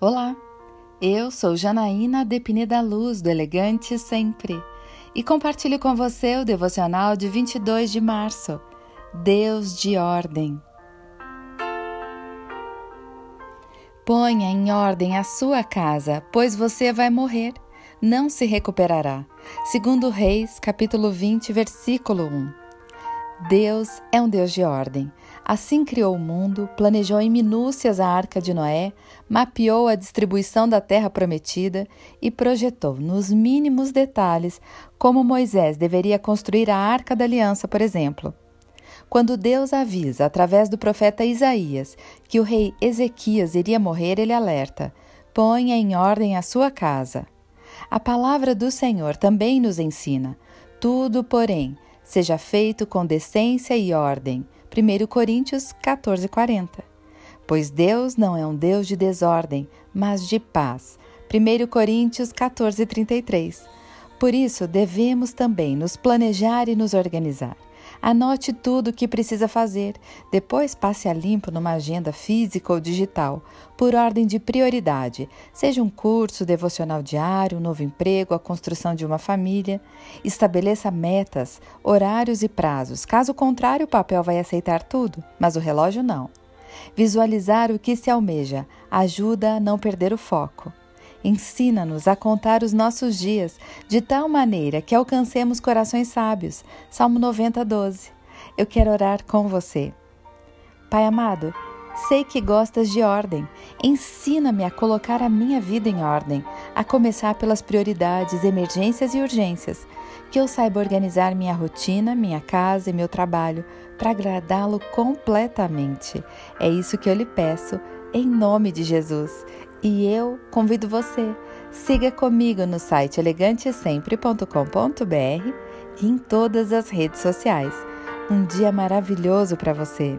Olá, eu sou Janaína Depine da Luz, do Elegante Sempre, e compartilho com você o devocional de 22 de março, Deus de Ordem. Ponha em ordem a sua casa, pois você vai morrer, não se recuperará. Segundo Reis, capítulo 20, versículo 1. Deus é um Deus de ordem. Assim criou o mundo, planejou em minúcias a arca de Noé, mapeou a distribuição da terra prometida e projetou nos mínimos detalhes como Moisés deveria construir a arca da aliança, por exemplo. Quando Deus avisa, através do profeta Isaías, que o rei Ezequias iria morrer, ele alerta: ponha em ordem a sua casa. A palavra do Senhor também nos ensina: tudo, porém, seja feito com decência e ordem. 1 Coríntios 14, 40. Pois Deus não é um Deus de desordem, mas de paz. 1 Coríntios 14, 33. Por isso, devemos também nos planejar e nos organizar. Anote tudo o que precisa fazer, depois passe a limpo numa agenda física ou digital, por ordem de prioridade, seja um curso, devocional diário, um novo emprego, a construção de uma família. Estabeleça metas, horários e prazos, caso contrário, o papel vai aceitar tudo, mas o relógio não. Visualizar o que se almeja ajuda a não perder o foco. Ensina-nos a contar os nossos dias de tal maneira que alcancemos corações sábios. Salmo 90, 12. Eu quero orar com você. Pai amado, sei que gostas de ordem. Ensina-me a colocar a minha vida em ordem, a começar pelas prioridades, emergências e urgências. Que eu saiba organizar minha rotina, minha casa e meu trabalho para agradá-lo completamente. É isso que eu lhe peço, em nome de Jesus. E eu convido você, siga comigo no site elegantesempre.com.br e em todas as redes sociais. Um dia maravilhoso para você!